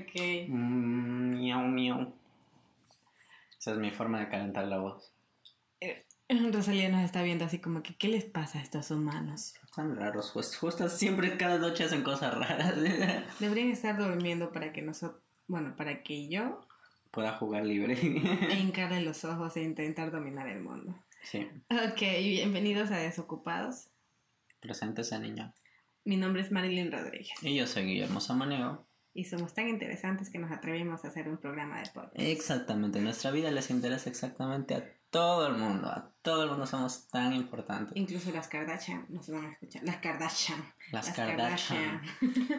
Ok. Mm, miau, miau. Esa es mi forma de calentar la voz. Eh, Rosalía nos está viendo así como que, ¿qué les pasa a estos humanos? Están raros, pues justo siempre cada noche hacen cosas raras. Deberían estar durmiendo para que nosotros, bueno, para que yo Pueda jugar libre. e hincarle los ojos e intentar dominar el mundo. sí. Ok, bienvenidos a Desocupados. Presente ese niño. Mi nombre es Marilyn Rodríguez Y yo soy Guillermo Samaniego. Y somos tan interesantes que nos atrevimos a hacer un programa de podcast. Exactamente, nuestra vida les interesa exactamente a todo el mundo. A todo el mundo somos tan importantes. Incluso las Kardashian nos van a escuchar. Las Kardashian. Las Kardashian.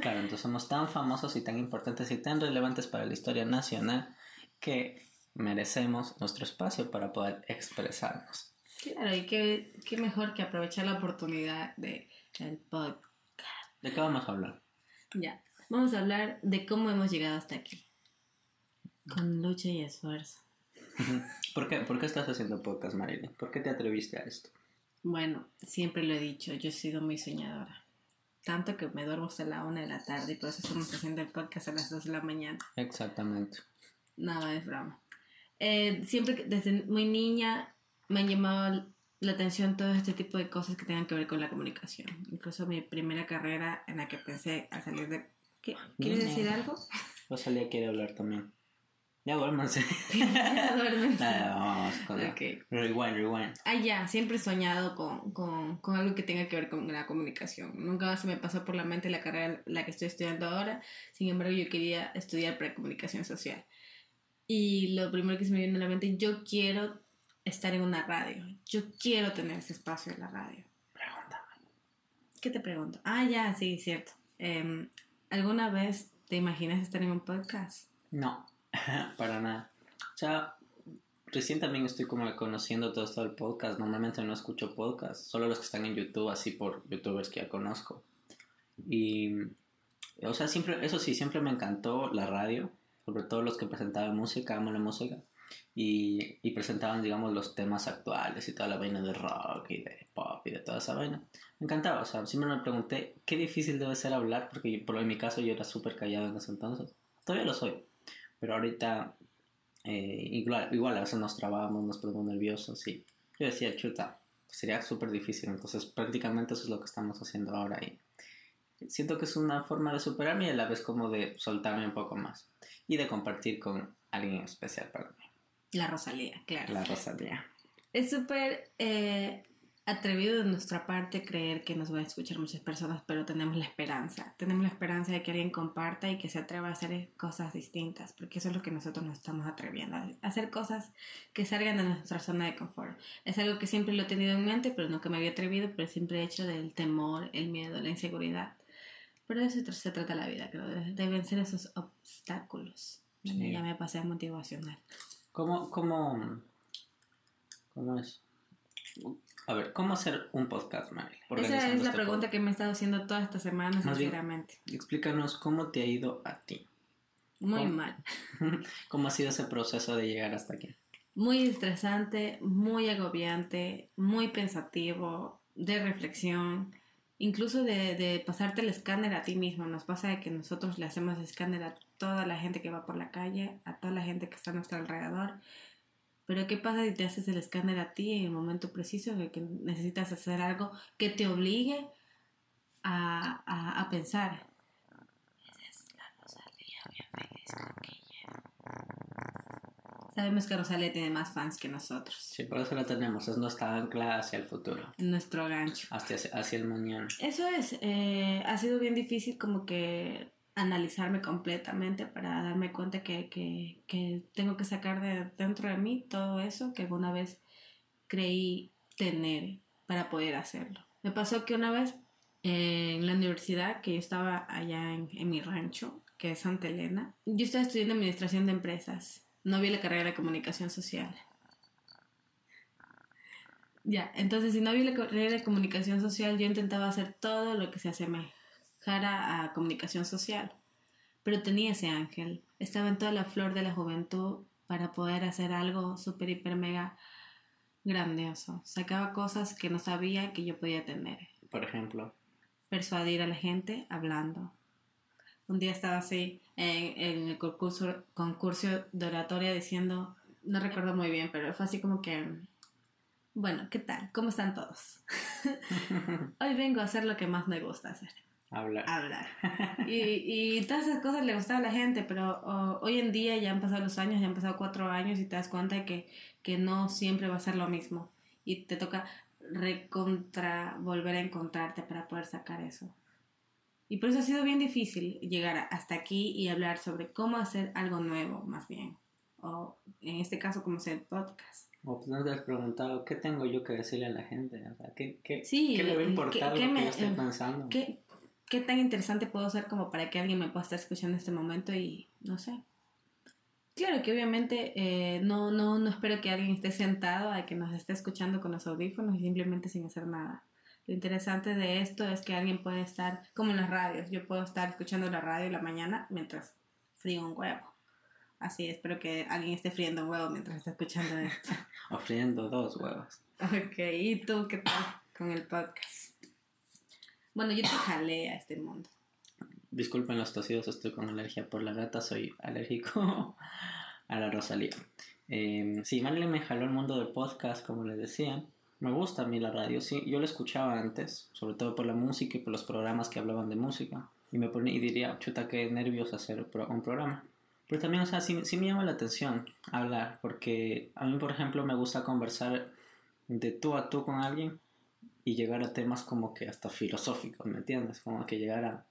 Claro, entonces somos tan famosos y tan importantes y tan relevantes para la historia nacional que merecemos nuestro espacio para poder expresarnos. Claro, y qué, qué mejor que aprovechar la oportunidad de el podcast. ¿De qué vamos a hablar? Ya, vamos a hablar de cómo hemos llegado hasta aquí. Con lucha y esfuerzo. ¿Por qué, ¿Por qué estás haciendo podcast, Marilyn? ¿Por qué te atreviste a esto? Bueno, siempre lo he dicho, yo he sido muy soñadora. Tanto que me duermo hasta la una de la tarde y por eso estamos haciendo el podcast a las dos de la mañana. Exactamente. No, es broma. Eh, siempre, desde muy niña, me han llamado la atención todo este tipo de cosas que tengan que ver con la comunicación. Incluso mi primera carrera en la que pensé al salir de... ¿Qué? ¿Quieres decir algo? Rosalía quiere hablar también. Ya duérmanse. Ya duérmense. Nada, vamos con la- Ok. Rewind, rewind. Ah, ya, siempre he soñado con, con, con algo que tenga que ver con la comunicación. Nunca se me pasó por la mente la carrera la que estoy estudiando ahora. Sin embargo, yo quería estudiar precomunicación social. Y lo primero que se me vino a la mente, yo quiero estar en una radio. Yo quiero tener ese espacio en la radio. Pregúntame. ¿Qué te pregunto? Ah, ya, sí, cierto. Em, ¿Alguna vez te imaginas estar en un podcast? No, para nada. O sea, recién también estoy como conociendo todo esto del podcast. Normalmente no escucho podcast, solo los que están en YouTube, así por youtubers que ya conozco. Y, o sea, siempre, eso sí, siempre me encantó la radio, sobre todo los que presentaban música, amo la música. Y, y presentaban, digamos, los temas actuales y toda la vaina de rock y de pop y de toda esa vaina. Me encantaba, o sea, siempre me pregunté qué difícil debe ser hablar, porque por en mi caso yo era súper callado en ese entonces. Todavía lo soy, pero ahorita eh, igual, igual a veces nos trabamos, nos ponemos nerviosos y yo decía, chuta, sería súper difícil, entonces prácticamente eso es lo que estamos haciendo ahora y siento que es una forma de superarme y a la vez como de soltarme un poco más y de compartir con alguien especial para mí, La Rosalía, claro. la Rosalía. Es súper eh, atrevido de nuestra parte creer que nos van a escuchar muchas personas, pero tenemos la esperanza. Tenemos la esperanza de que alguien comparta y que se atreva a hacer cosas distintas, porque eso es lo que nosotros nos estamos atreviendo, a hacer cosas que salgan de nuestra zona de confort. Es algo que siempre lo he tenido en mente, pero nunca me había atrevido, pero siempre he hecho del temor, el miedo, la inseguridad. Pero de eso se tr- se trata la vida, creo, de- deben ser esos obstáculos. Sí. Ya me pasé a motivacional. ¿Cómo, cómo, cómo es? A ver, ¿cómo hacer un podcast, Marilyn? Esa es la este pregunta que me he estado haciendo toda esta semana, Más bien- sinceramente. Explícanos cómo te ha ido a ti. Muy ¿Cómo? mal. ¿Cómo ha sido ese proceso de llegar hasta aquí? Muy estresante, muy agobiante, muy pensativo, de reflexión, incluso de, de pasarte el escáner a ti mismo. Nos pasa de que nosotros le hacemos escáner a toda la gente que va por la calle, a toda la gente que está a nuestro alrededor. Pero ¿qué pasa si te haces el escáner a ti en el momento preciso de que necesitas hacer algo que te obligue a, a, a pensar? Esa es la Rosalía, bien feliz con. Sabemos que Rosalía tiene más fans que nosotros. Sí, por eso la tenemos. Es nuestra ancla hacia el futuro. Nuestro gancho. Hacia, hacia el mañana. Eso es, eh, ha sido bien difícil como que analizarme completamente para darme cuenta que, que, que tengo que sacar de dentro de mí todo eso que alguna vez creí tener para poder hacerlo. Me pasó que una vez eh, en la universidad, que yo estaba allá en, mi rancho, que es Santa Elena, yo estaba estudiando administración de empresas. No vi la carrera de comunicación social. Ya, entonces si no vi la carrera de comunicación social, yo intentaba hacer todo lo que se a comunicación social. Pero tenía ese ángel, estaba en toda la flor de la juventud para poder hacer algo súper, hiper, mega grandioso. Sacaba cosas que no sabía que yo podía tener. Por ejemplo. Persuadir a la gente hablando. un día estaba así en, en el concurso, concurso de oratoria diciendo, no recuerdo muy bien, pero fue así como que, bueno, ¿qué tal? ¿Cómo están todos? Hoy vengo a hacer lo que más me gusta hacer. Hablar. Hablar. Y, y todas esas cosas le gustaba a la gente, pero oh, hoy en día ya han pasado los años, ya han pasado cuatro años y te das cuenta de que, que no siempre va a ser lo mismo. Y te toca recontra volver a encontrarte para poder sacar eso. Y por eso ha sido bien difícil llegar hasta aquí y hablar sobre cómo hacer algo nuevo, más bien. O en este caso, cómo hacer podcast. O pues no te has preguntado, ¿qué tengo yo que decirle a la gente? O sea, ¿qué, qué, Sí, ¿qué le va a ¿qué- importar qué lo que me- yo esté eh, pensando? ¿Qué, ¿Qué tan interesante puedo ser como para que alguien me pueda estar escuchando en este momento y no sé? Claro que obviamente eh, no, no, no espero que alguien esté sentado a que nos esté escuchando con los audífonos y simplemente sin hacer nada. Lo interesante de esto es que alguien puede estar, como en las radios, yo puedo estar escuchando la radio en la mañana mientras frío un huevo. Así, espero que alguien esté friendo un huevo mientras está escuchando esto. Ofreciendo dos huevos. Ok, ¿y tú qué tal con el podcast? Bueno, yo te jalé a este mundo. Disculpen los tosidos, estoy con alergia por la gata, soy alérgico a la Rosalía. Eh, sí, Marilyn me jaló el mundo del podcast, como les decía. Me gusta a mí la radio, sí, yo lo escuchaba antes, sobre todo por la música y por los programas que hablaban de música. Y me ponía y diría, chuta, qué nervios hacer un programa. Pero también, o sea, sí, sí me llama la atención hablar, porque a mí, por ejemplo, me gusta conversar de tú a tú con alguien y llegar a temas como que hasta filosóficos, ¿me entiendes? Como que llegar a...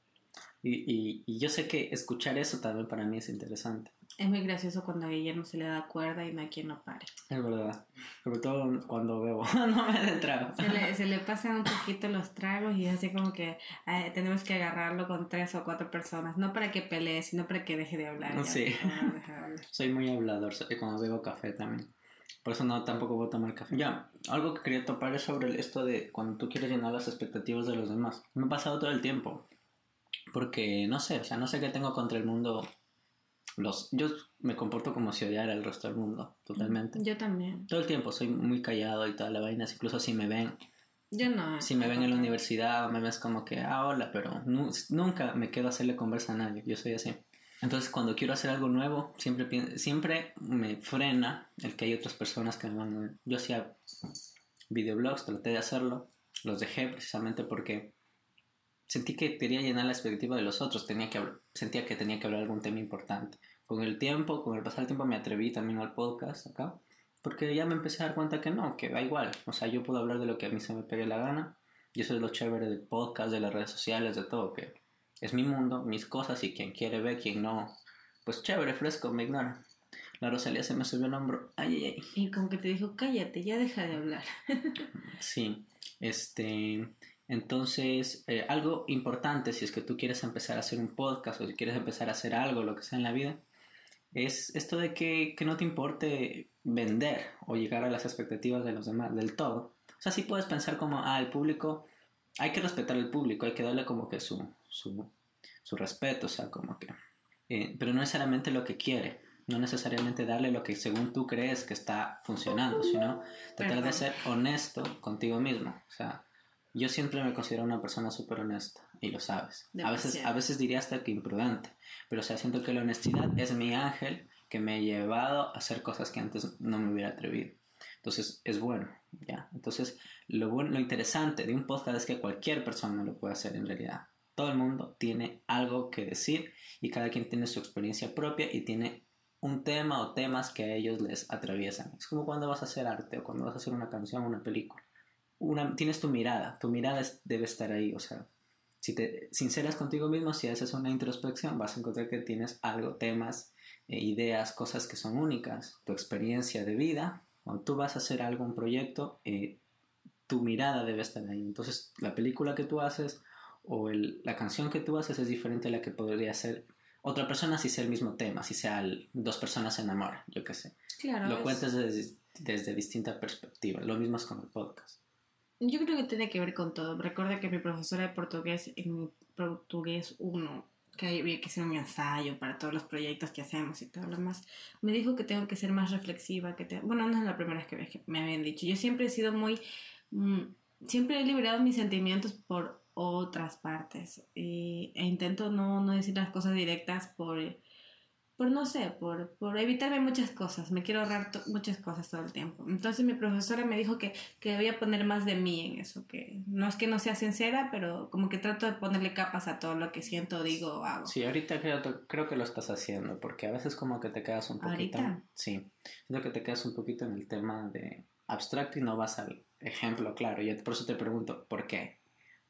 Y, y, y yo sé que escuchar eso también para mí es interesante. Es muy gracioso cuando a Guillermo se le da cuerda y no hay quien lo pare. Es verdad. Sobre todo cuando bebo. no me den trago. Se le, se le pasan un poquito los tragos y es así como que eh, tenemos que agarrarlo con tres o cuatro personas. No para que pelee, sino para que deje de hablar. Sí. favor, deja de hablar. Soy muy hablador soy- cuando bebo café también. Por eso no tampoco voy a tomar café. Ya, algo que quería topar es sobre esto de cuando tú quieres llenar las expectativas de los demás. Me ha pasado todo el tiempo. Porque no sé, o sea, no sé qué tengo contra el mundo. Los, yo me comporto como si odiara al resto del mundo, totalmente. Yo también. Todo el tiempo soy muy callado y toda la vaina, incluso si me ven, Yo no. si me ven en la universidad, me ves como que, ah, hola, pero nu- nunca me quedo a hacerle conversa a nadie, yo soy así. Entonces cuando quiero hacer algo nuevo, siempre, siempre me frena el que hay otras personas que me ver. Yo hacía videoblogs, traté de hacerlo, los dejé precisamente porque sentí que quería llenar la expectativa de los otros, tenía que sentía que tenía que hablar algún tema importante. Con el tiempo, con el pasar del tiempo me atreví también al podcast acá, porque ya me empecé a dar cuenta que no, que da igual, o sea, yo puedo hablar de lo que a mí se me pegue la gana, y eso es lo chévere del podcast, de las redes sociales, de todo, que es mi mundo, mis cosas, y quien quiere ve, quien no, pues chévere, fresco, me ignora. La Rosalía se me subió el hombro, ay, ay, ay. Y como que te dijo, cállate, ya deja de hablar. Sí, este, entonces, eh, algo importante si es que tú quieres empezar a hacer un podcast o si quieres empezar a hacer algo, lo que sea en la vida, es esto de que, que no te importe vender o llegar a las expectativas de los demás del todo. O sea, sí puedes pensar como, ah, el público, hay que respetar al público, hay que darle como que su, su, su respeto, o sea, como que, eh, pero no necesariamente lo que quiere. No necesariamente darle lo que según tú crees que está funcionando, sino tratar de ser honesto contigo mismo. O sea, yo siempre me considero una persona súper honesta y lo sabes. A veces, a veces diría hasta que imprudente, pero o sea, siento que la honestidad es mi ángel que me ha llevado a hacer cosas que antes no me hubiera atrevido. Entonces es bueno, ¿ya? Entonces lo, bueno, lo interesante de un podcast es que cualquier persona lo puede hacer en realidad. Todo el mundo tiene algo que decir y cada quien tiene su experiencia propia y tiene un tema o temas que a ellos les atraviesan. Es como cuando vas a hacer arte o cuando vas a hacer una canción o una película. Una, tienes tu mirada, tu mirada debe estar ahí, o sea, si te sinceras contigo mismo, si haces una introspección, vas a encontrar que tienes algo, temas, eh, ideas, cosas que son únicas, tu experiencia de vida, cuando tú vas a hacer algo, un proyecto, eh, tu mirada debe estar ahí. Entonces, la película que tú haces o el- la canción que tú haces es diferente a la que podría ser otra persona si sea el mismo tema, si sea el- dos personas se enamoran, yo qué sé. Claro. Lo es- cuentas desde, desde distinta perspectiva. Lo mismo es con el podcast. Yo creo que tiene que ver con todo. Recuerda que mi profesora de portugués, en mi portugués 1, que había que hacer un ensayo para todos los proyectos que hacemos y todo lo demás, me dijo que tengo que ser más reflexiva. que te- Bueno, no es la primera vez que me- habían dicho. Yo siempre he sido muy... mm, siempre he liberado mis sentimientos por otras partes. e intento no, no decir las cosas directas por por no sé, por, por evitarme muchas cosas. Me quiero ahorrar muchas cosas todo el tiempo. Entonces mi profesora me dijo que, que debía poner más de mí en eso, que no es que no sea sincera, pero como que trato de ponerle capas a todo lo que siento, digo o hago. Sí, ahorita creo, creo que lo estás haciendo, porque a veces como que te quedas un poquito... ¿Ahorita? Sí, creo que te quedas un poquito en el tema de abstracto y no vas al ejemplo claro. Y por eso te pregunto, ¿por qué?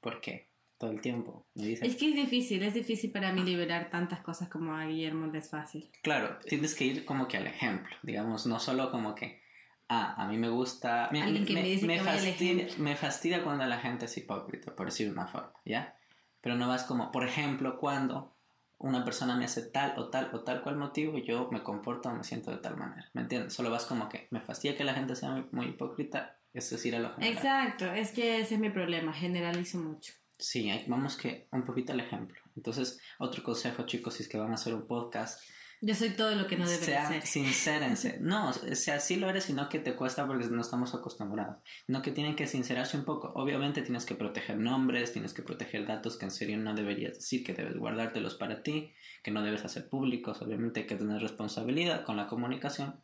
¿Por qué? todo el tiempo. Es que es difícil, es difícil para mí liberar tantas cosas como a Guillermo es fácil. Claro, tienes que ir como que al ejemplo, digamos, no solo como que, ah, a mí me gusta... Me, Alguien que me, dice me, fastidia, me fastidia cuando la gente es hipócrita, por decir una forma, ¿ya? Pero no vas como, por ejemplo, cuando una persona me hace tal o tal o tal cual motivo, yo me comporto o me siento de tal manera, ¿me entiendes? Solo vas como que me fastidia que la gente sea muy, hipócrita, es decir, a lo general. Exacto, es que ese es mi problema, generalizo mucho. Sí, vamos que un poquito al ejemplo. Entonces, otro consejo, chicos, si es que van a hacer un podcast. Yo soy todo lo que no debería ser. Sincérense. No, o sea, sí lo eres, sino que te cuesta porque no estamos acostumbrados. No que tienen que sincerarse un poco. Obviamente tienes que proteger nombres, tienes que proteger datos que en serio no deberías decir, que debes guardártelos para ti, que no debes hacer públicos. Obviamente hay que tener responsabilidad con la comunicación.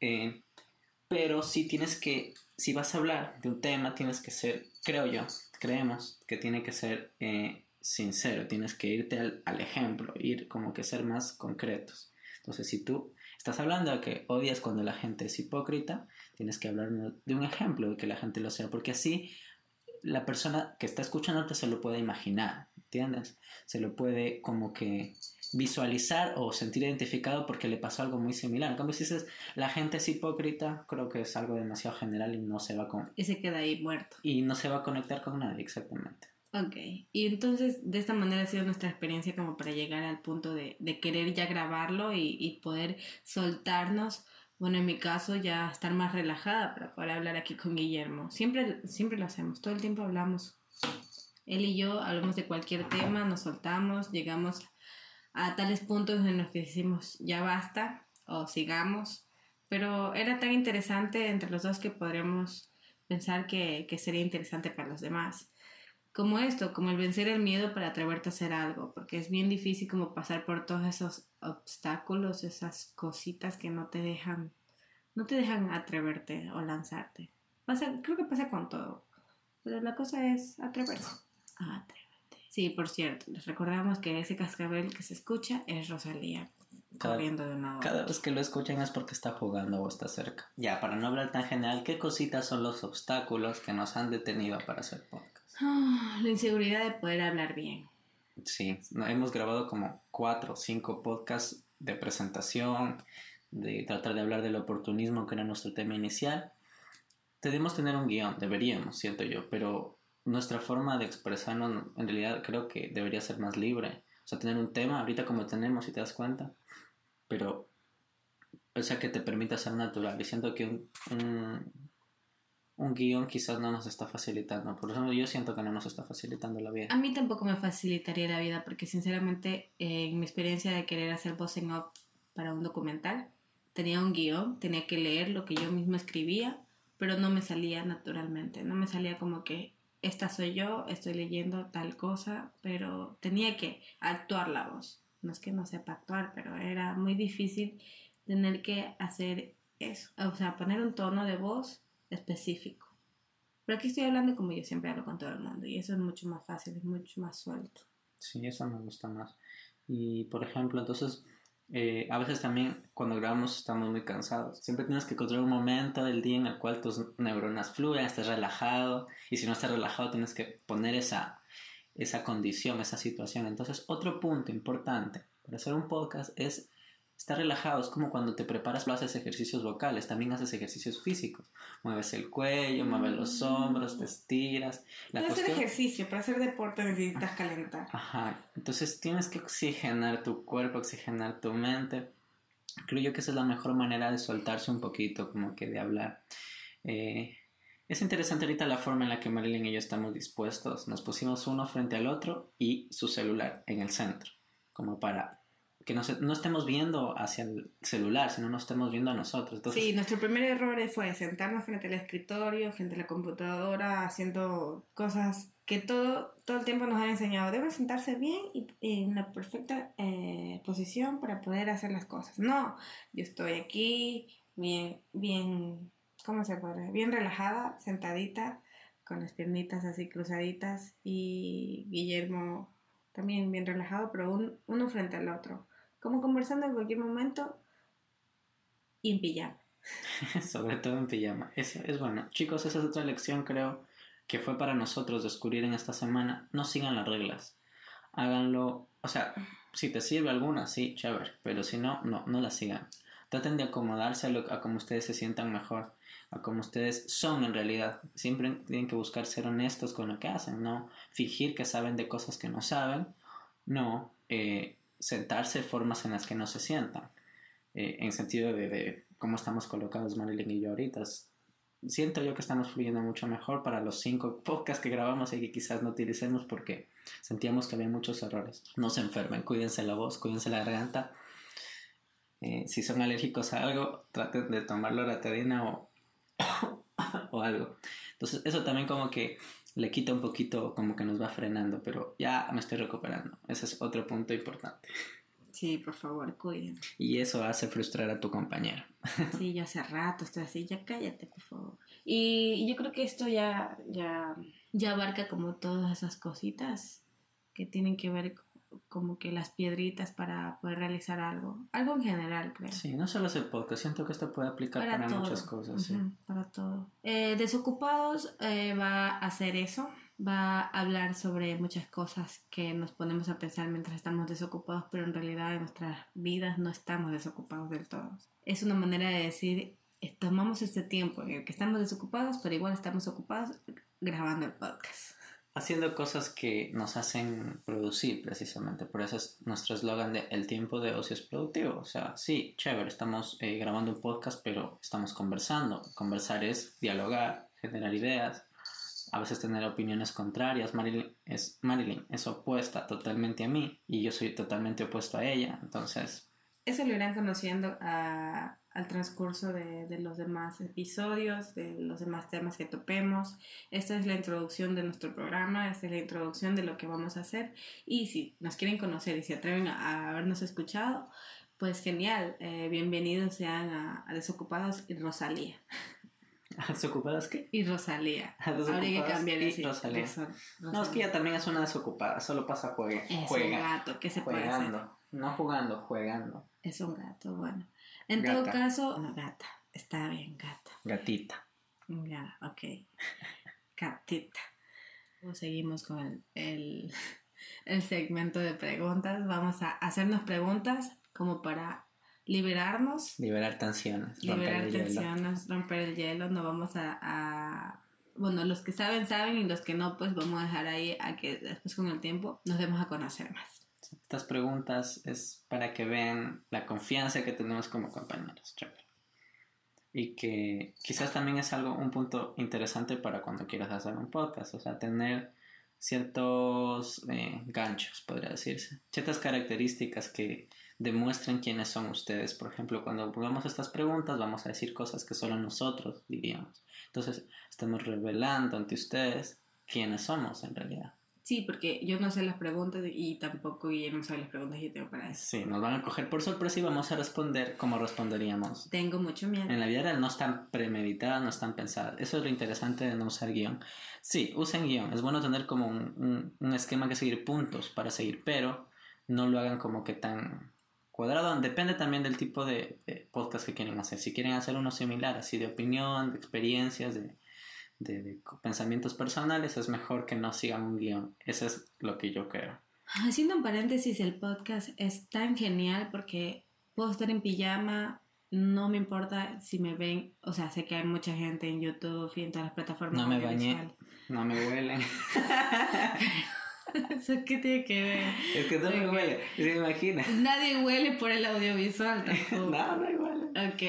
Eh, pero sí tienes que, si vas a hablar de un tema, tienes que ser, creo yo, creemos que tiene que ser eh, sincero, tienes que irte al, ejemplo, ir como que ser más concretos. Entonces, si tú estás hablando de que odias cuando la gente es hipócrita, tienes que hablar de un ejemplo de que la gente lo sea, porque así la persona que está escuchándote se lo puede imaginar, ¿entiendes? Se lo puede como que visualizar o sentir identificado porque le pasó algo muy similar. Como si dices, la gente es hipócrita, creo que es algo demasiado general y no se va con... Y se queda ahí muerto. Y no se va a conectar con nadie, exactamente. Ok, y entonces de esta manera ha sido nuestra experiencia como para llegar al punto de, de querer ya grabarlo y, y, poder soltarnos. Bueno, en mi caso ya estar más relajada para poder hablar aquí con Guillermo. Siempre, siempre lo hacemos, todo el tiempo hablamos. Él y yo hablamos de cualquier tema, nos soltamos, llegamos a tales puntos en los que decimos ya basta o sigamos, pero era tan interesante entre los dos que podríamos pensar que, que sería interesante para los demás. Como esto, como el vencer el miedo para atreverte a hacer algo, porque es bien difícil como pasar por todos esos obstáculos, esas cositas que no te dejan, no te dejan atreverte o lanzarte. Pasa, creo que pasa con todo, pero la cosa es atreverse. Atreverse. Sí, por cierto, les recordamos que ese cascabel que se escucha es Rosalía corriendo de una Cada vez que lo escuchan es porque está jugando o está cerca. Ya, para no hablar tan general, ¿qué cositas son los obstáculos que nos han detenido para hacer podcast? Ah, la inseguridad de poder hablar bien. Sí, hemos grabado como cuatro o cinco podcasts de presentación, de tratar de hablar del oportunismo, que era nuestro tema inicial. Debemos tener un guion, deberíamos, siento yo, pero nuestra forma de expresarnos en realidad creo que debería ser más libre. O sea, tener un tema, ahorita como tenemos, si te das cuenta, pero, o sea, que te permita ser natural. Y siento que un, un, guion quizás no nos está facilitando. Por eso yo siento que no nos está facilitando la vida. A mí tampoco me facilitaría la vida, porque sinceramente, en mi experiencia de querer hacer voz en off para un documental, tenía un guion, tenía que leer lo que yo mismo escribía, pero no me salía naturalmente, no me salía como que esta soy yo, estoy leyendo tal cosa, pero tenía que actuar la voz. No es que no sepa actuar, pero era muy difícil tener que hacer eso, o sea, poner un tono de voz específico. Pero aquí estoy hablando como yo siempre hablo con todo el mundo y eso es mucho más fácil, es mucho más suelto. Sí, eso me gusta más. Y por ejemplo, entonces, eh, a veces también cuando grabamos estamos muy cansados. Siempre tienes que encontrar un momento del día en el cual tus neuronas fluyan, estés relajado. Y si no estás relajado, tienes que poner esa, esa condición, esa situación. Entonces, otro punto importante para hacer un podcast es Estar relajado es como cuando te preparas, lo haces ejercicios vocales, también haces ejercicios físicos. Mueves el cuello, mueves los hombros, te estiras. para hacer ejercicio, para hacer deporte necesitas calentar. Ajá, entonces tienes que oxigenar tu cuerpo, oxigenar tu mente. Creo yo que esa es la mejor manera de soltarse un poquito, como que de hablar. Eh, es interesante ahorita la forma en la que Marilyn y yo estamos dispuestos. Nos pusimos uno frente al otro y su celular en el centro, como para que no, estemos viendo hacia el celular, sino nos estemos viendo a nosotros. Sí, nuestro primer error fue sentarnos frente al escritorio, frente a la computadora, haciendo cosas que todo, todo el tiempo nos han enseñado. Deben sentarse bien y, en la perfecta eh, posición para poder hacer las cosas. No, yo estoy aquí bien, bien, ¿cómo se puede? Bien relajada, sentadita, con las piernitas así cruzaditas y Guillermo también bien relajado, pero uno frente al otro como conversando en cualquier momento y en pijama. Sobre todo en pijama. Eso es bueno. Chicos, esa es otra lección, creo, que fue para nosotros descubrir en esta semana. No sigan las reglas. Háganlo. O sea, si te sirve alguna, sí, chévere. Pero si no, no, no la sigan. Traten de acomodarse a, lo, a como ustedes se sientan mejor. A como ustedes son en realidad. Siempre tienen que buscar ser honestos con lo que hacen. No fingir que saben de cosas que no saben. No. Eh, sentarse formas en las que no se sientan. Eh, en sentido de, cómo estamos colocados Marilyn y yo ahorita. Siento yo que estamos fluyendo mucho mejor para los cinco podcasts que grabamos y que quizás no utilicemos porque sentíamos que había muchos errores. No se enfermen, cuídense la voz, cuídense la garganta. Eh, si son alérgicos a algo, traten de tomar loratadina o, o algo. Entonces, eso también como que le quita un poquito, como que nos va frenando, pero ya me estoy recuperando. Ese es otro punto importante. Sí, por favor, cuiden. Y eso hace frustrar a tu compañero. Sí, ya hace rato estoy así, ya cállate, por favor. Y yo creo que esto ya, ya, ya abarca como todas esas cositas que tienen que ver como que las piedritas para poder realizar algo. Algo en general, creo. Sí, no solo es el podcast, siento que esto puede aplicar para, muchas cosas. sí. Para todo. Eh, Desocupados eh, va a hacer eso. Va a hablar sobre muchas cosas que nos ponemos a pensar mientras estamos desocupados, pero en realidad en nuestras vidas no estamos desocupados del todo. Es una manera de decir, tomamos este tiempo en el que estamos desocupados, pero igual estamos ocupados grabando el podcast haciendo cosas que nos hacen producir precisamente. Por eso es nuestro eslogan de el tiempo de ocio es productivo. O sea, sí, chévere, estamos eh, grabando un podcast, pero estamos conversando. Conversar es dialogar, generar ideas, a veces tener opiniones contrarias. Marilyn es, Marilyn es opuesta totalmente a mí y yo soy totalmente opuesto a ella. Entonces... Eso lo irán conociendo a al transcurso de, de, los demás episodios, de los demás temas que topemos. Esta es la introducción de nuestro programa, esta es la introducción de lo que vamos a hacer. Y si nos quieren conocer y se atreven a, habernos escuchado, pues genial, eh, bienvenidos sean a, Desocupados y Rosalía. ¿Desocupadas qué? Y Rosalía. Habría que cambiar y Rosalía. No, es que ella también es una desocupada, solo pasa juega. Es un gato, ¿qué se puede hacer? No jugando, jugando. Es un gato, bueno. En todo caso, no, gata. Está bien, gata. Gatita. Ya, ok. Gatita. Seguimos con el, el, segmento de preguntas. Vamos a hacernos preguntas como para liberarnos. Liberar tensiones. Liberar tensiones, romper el hielo. No vamos a, a, Bueno, los que saben, saben y los que no, pues vamos a dejar ahí a que después con el tiempo nos demos a conocer más estas preguntas es para que vean la confianza que tenemos como compañeros. Y que quizás también es algo, un punto interesante para cuando quieras hacer un podcast, o sea, tener ciertos eh, ganchos, podría decirse, ciertas características que demuestren quiénes son ustedes. Por ejemplo, cuando pongamos estas preguntas, vamos a decir cosas que solo nosotros diríamos. Entonces, estamos revelando ante ustedes quiénes somos en realidad. Sí, porque yo no sé las preguntas y tampoco no sabe las preguntas que tengo para eso. Sí, nos van a coger por sorpresa y vamos a responder como responderíamos. Tengo mucho miedo. En la vida real no están premeditadas, no están pensadas. Eso es lo interesante de no usar guion. Sí, usen guion. Es bueno tener como un, un, esquema que seguir puntos para seguir, pero no lo hagan como que tan cuadrado. Depende también del tipo de, de podcast que quieren hacer. Si quieren hacer uno similar, así de opinión, de experiencias, de de, pensamientos personales, es mejor que no sigan un guion. Eso es lo que yo creo. Haciendo un paréntesis, el podcast es tan genial porque puedo estar en pijama, no me importa si me ven, o sea, sé que hay mucha gente en YouTube y en todas las plataformas. No me bañé, no me huelen. ¿Eso qué tiene que ver? Es que no me huele, se imagina. Nadie huele por el audiovisual tampoco. No, no igual. Ok,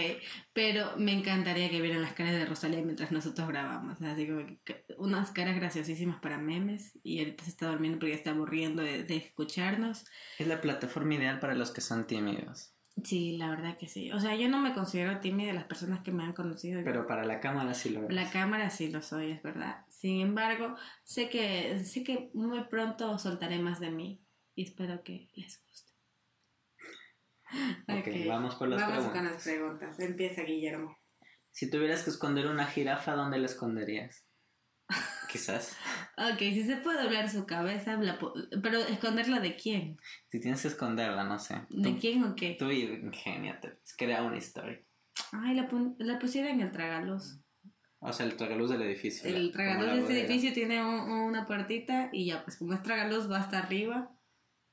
pero me encantaría que vieran las caras de Rosalía mientras nosotros grabamos. Así como que- unas caras graciosísimas para memes. Y ahorita se está durmiendo porque está aburriendo de, de escucharnos. Es la plataforma ideal para los que son tímidos. Sí, la verdad que sí. O sea, yo no me considero tímida de las personas que me han conocido. Pero para la cámara sí lo ves. La cámara sí lo soy, es verdad. Sin embargo, sé que, sé que muy pronto soltaré más de mí. Y espero que les guste. Ok, vamos con las Vamos preguntas. con las preguntas. Empieza Guillermo. Si tuvieras que esconder una jirafa, ¿dónde la esconderías? Quizás. Ok, si se puede doblar su cabeza, la pero esconderla de quién? Si tienes que esconderla, no sé. ¿De Tú, quién o qué? tú ingéniate. Crea una historia. Ay, la, la pusiera en el tragaluz. O sea, el tragaluz del edificio. El tragaluz de este edificio tiene un- una puertita y ya, pues como es tragaluz va hasta arriba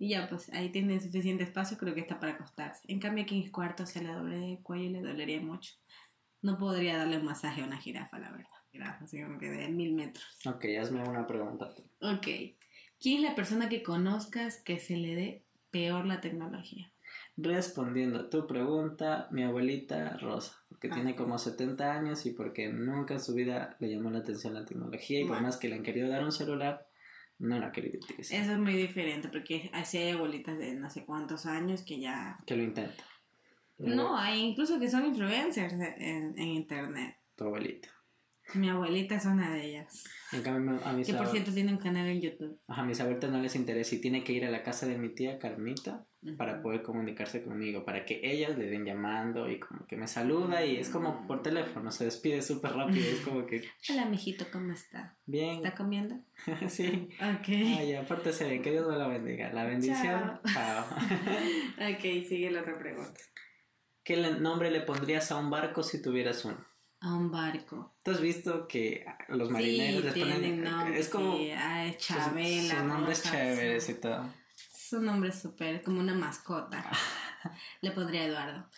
y ya, pues ahí tiene suficiente espacio, creo que está para acostarse. En cambio aquí en el cuarto se le doble el cuello y le dolería mucho. No podría darle un masaje a una jirafa, la verdad. Jirafa, así como que de mil metros. Ok, hazme una pregunta. Ok. ¿Quién es la persona que conozcas que se le dé peor la tecnología? Respondiendo a tu pregunta, mi abuelita Rosa, porque Ah, tiene como 70 años y porque nunca en su vida le llamó la atención la tecnología y por más que le han querido dar un celular, no la querido utilizar. Eso es muy diferente porque así hay abuelitas de no sé cuántos años que ya... Que lo intenta. No, hay incluso que son influencers en, en internet. Tu abuelita. Mi abuelita es una de ellas. En cambio, a mis, Que por cierto tiene un canal en YouTube. Ajá, a mis abuelitas no les interesa y tiene que ir a la casa de mi tía Carmita para poder comunicarse conmigo, para que ellas le den llamando y como que me saluda y es como por teléfono, se despide súper rápido, es como que Hola, mijito, ¿cómo está? bien, ¿Está comiendo? sí. Ok. Ay, aparte se ven, que Dios me la bendiga. La bendición, chao. ok, sigue la otra pregunta. ¿Qué nombre le pondrías a un barco si tuvieras uno? A un barco. ¿Tú has visto que los marineros sí, les tienen ponen... nombre. es como... sí. Ah, es sus- Chabela. sus nombres Rosa, chéveres sí. y todo. Su nombre es súper, como una mascota. Le pondría Eduardo.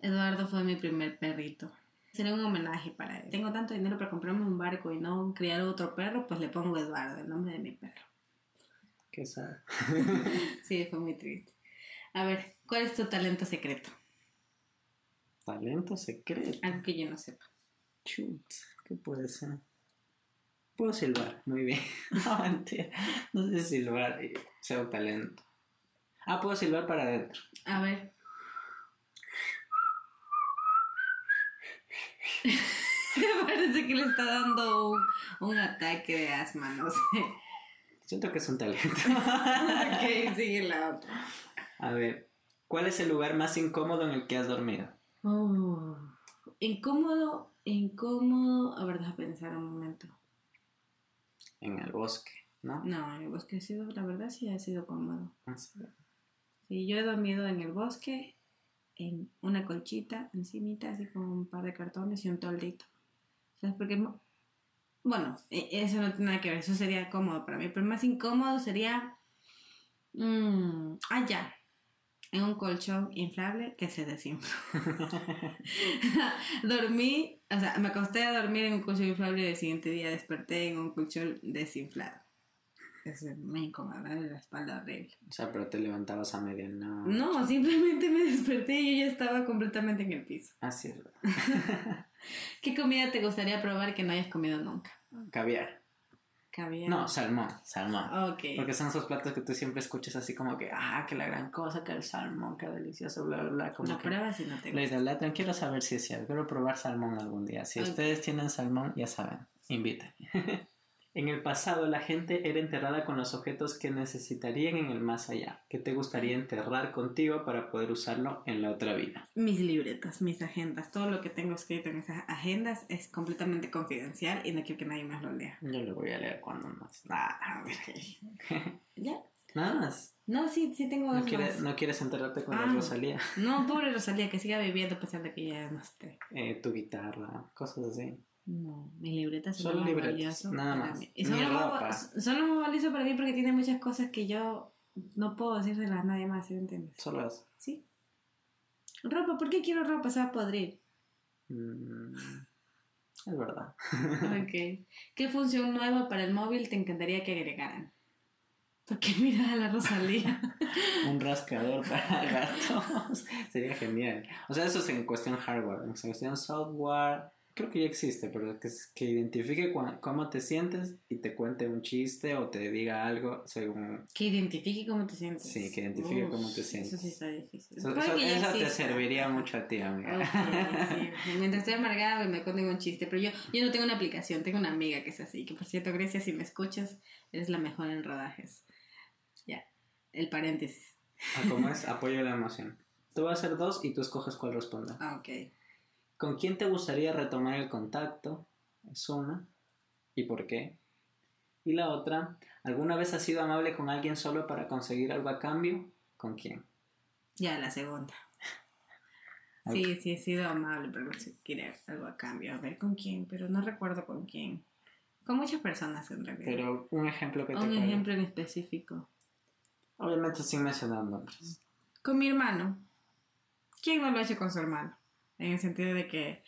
Eduardo fue mi primer perrito. Sería un homenaje para él. Tengo tanto dinero para comprarme un barco y no criar otro perro, pues le pongo Eduardo, el nombre de mi perro. ¿Qué sabe? Sí, fue muy triste. A ver, ¿cuál es tu talento secreto? Talento secreto. Algo que yo no sepa. Chut, ¿qué puede ser? Puedo silbar, muy bien. No, mentira. No sé silbar un talento. Ah, puedo silbar para adentro. A ver. Me parece que le está dando un, un ataque de asma, no sé. Siento que es un talento. ok, sigue la otra. A ver, ¿cuál es el lugar más incómodo en el que has dormido? Oh, incómodo, incómodo. A ver, deja pensar un momento. En el bosque, ¿no? No, en el bosque ha sido, la verdad sí ha sido cómodo. Ah, sí. Sí, yo he dormido en el bosque, en una colchita encimita, así con un par de cartones y un toldito. ¿Sabes? Porque, bueno, e- eso no tiene nada que ver, eso sería cómodo para mí, pero más incómodo sería, mm, ah, ya, en un colchón inflable que se desinfló. Dormí, o sea, me acosté a dormir en un colchón inflable y el siguiente día desperté en un colchón desinflado. Eso me incomodaba de la espalda horrible. O sea, pero te levantabas a medianoche. No, simplemente me desperté y yo ya estaba completamente en el piso. Así es. verdad. ¿Qué comida te gustaría probar que no hayas comido nunca? Caviar. Caviar. No, salmón, salmón. Porque son esos platos que tú siempre escuchas así como que, ah, que la gran cosa, que el salmón, que delicioso, bla, bla, bla. Como que pruebas y no te gusta. idolatran. Quiero saber si es cierto. Quiero probar salmón algún día. Si ustedes tienen salmón, ya saben, inviten. en el pasado, la gente era enterrada con los objetos que necesitarían en el más allá. que te gustaría enterrar contigo para poder usarlo en la otra vida? Mis libretas, mis agendas, todo lo que tengo escrito en esas agendas es completamente confidencial y no quiero que nadie más lo lea. Yo lo voy a leer cuando más. Ah, ¿Ya? Nada más. No, sí, sí tengo ¿No más. ¿No quieres enterrarte con Ah. la Rosalía? No, pobre Rosalía, que siga viviendo a pesar de que ya no esté. Eh, tu guitarra, cosas así. No, mi libreta es Solo lo más libretas, valioso nada para más. mí. Y son lo, más, son lo más valioso para mí porque tiene muchas cosas que yo no puedo decírselas a nadie más, ¿sí me entiendes? Solo eso. ¿Sí? Ropa, ¿por qué quiero ropa? Se va a podrir. Mm, es verdad. ok. ¿Qué función nueva para el móvil te encantaría que agregaran? Porque mira a la Rosalía. un rascador para gatos. Sería genial. O sea, eso es en cuestión hardware. En cuestión software, creo que ya existe, pero que, que identifique cómo te sientes y te cuente un chiste o te diga algo según... Que identifique cómo te sientes. Sí, que identifique cómo te sientes. Eso sí está difícil. Eso, te serviría mucho a ti, amiga. sí. Mientras estoy amargada me cuenten un chiste, pero yo, yo no tengo una aplicación, tengo una amiga que es así, que por cierto, Grecia, si me escuchas, eres la mejor en rodajes. Ya, el paréntesis. Ah, ¿Cómo es? Apoyo la emoción. Tú vas a hacer dos y tú escoges cuál responde. Ah, ok. ¿Con quién te gustaría retomar el contacto? Es una. ¿Y por qué? Y la otra, ¿alguna vez has sido amable con alguien solo para conseguir algo a cambio? ¿Con quién? Ya, la segunda. Sí, sí, he sido amable para conseguir algo a cambio. A ver con quién, pero no recuerdo con quién. Con muchas personas en realidad. Pero un ejemplo que te Un ejemplo en específico. Obviamente sin mencionar nombres. Con mi hermano. ¿Quién no lo ha hecho con su hermano? En el sentido de que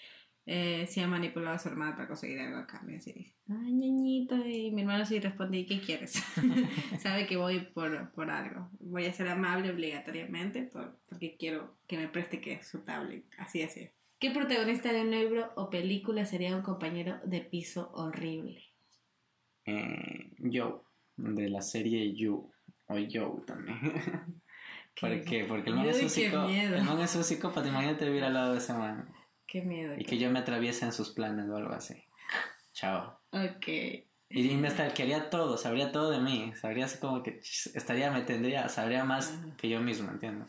eh, se ha manipulado a su hermana para conseguir algo a cambio. Así, ay, ñañito, y mi hermano sí responde, ¿y qué quieres? Sabe que voy por, por algo. Voy a ser amable obligatoriamente por, porque quiero que me preste que es su tablet. Así, así. ¿Qué protagonista de un libro o película sería un compañero de piso horrible? Eh, Joe, de la serie You, o Joe también. ¿Por qué? Porque el man, es un, psico, el man es un psicópata. Imagínate vivir al lado de ese man. Qué miedo. Y que yo me atraviese en sus planes o algo así. Chao. Ok. Y me quería todo, sabría todo de mí. Sabría así como que estaría, me tendría, sabría más que yo mismo, entiendo.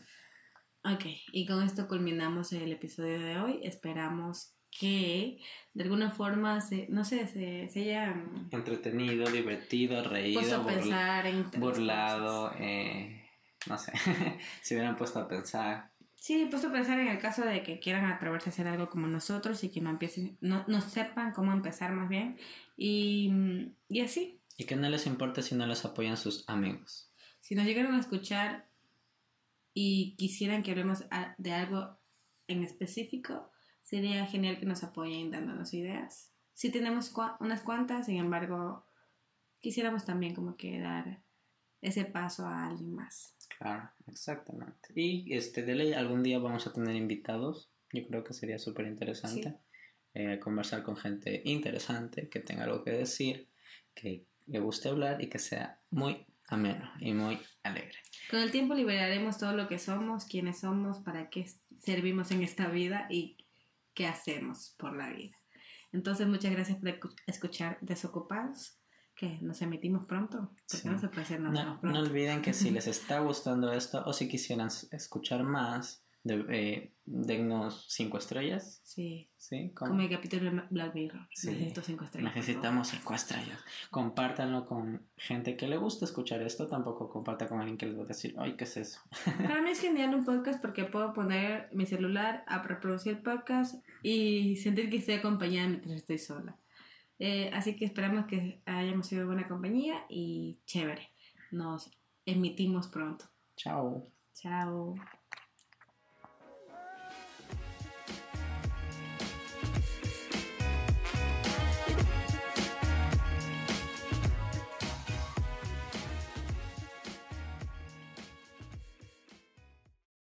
Ok, y con esto culminamos el episodio de hoy. Esperamos que de alguna forma se, no sé, se, se haya entretenido, divertido, reído, pensar burlado, eh, no sé, si hubieran puesto a pensar. Sí, puesto a pensar en el caso de que quieran atreverse a hacer algo como nosotros y que no empiecen, no, no sepan cómo empezar más bien. Y, y así. Y que no les importe si no los apoyan sus amigos. Si nos llegaron a escuchar y quisieran que hablemos de algo en específico, sería genial que nos apoyen dándonos ideas. Si tenemos unas cuantas, sin embargo, quisiéramos también como que dar ese paso a alguien más. Claro, exactamente. Y este, de ley, algún día vamos a tener invitados. Yo creo que sería súper interesante eh, conversar con gente interesante, que tenga algo que decir, que le guste hablar y que sea muy ameno y muy alegre. Con el tiempo liberaremos todo lo que somos, quiénes somos, para qué servimos en esta vida y qué hacemos por la vida. Entonces, muchas gracias por escuchar Desocupados que nos emitimos pronto. no se puede no, no, olviden que si les está gustando esto o si quisieran escuchar más, de, eh, dennos cinco estrellas. Sí. ¿Sí? Como el capítulo de Black Mirror. Necesito cinco estrellas. Necesitamos cinco estrellas. Compártanlo con gente que le gusta escuchar esto. Tampoco comparta con alguien que les va a decir, ay, ¿qué es eso? Para mí es genial un podcast porque puedo poner mi celular a reproducir el podcast y sentir que estoy acompañada mientras estoy sola. Eh, así que esperamos que hayamos sido buena compañía y chévere. Nos emitimos pronto. Chao. Chao.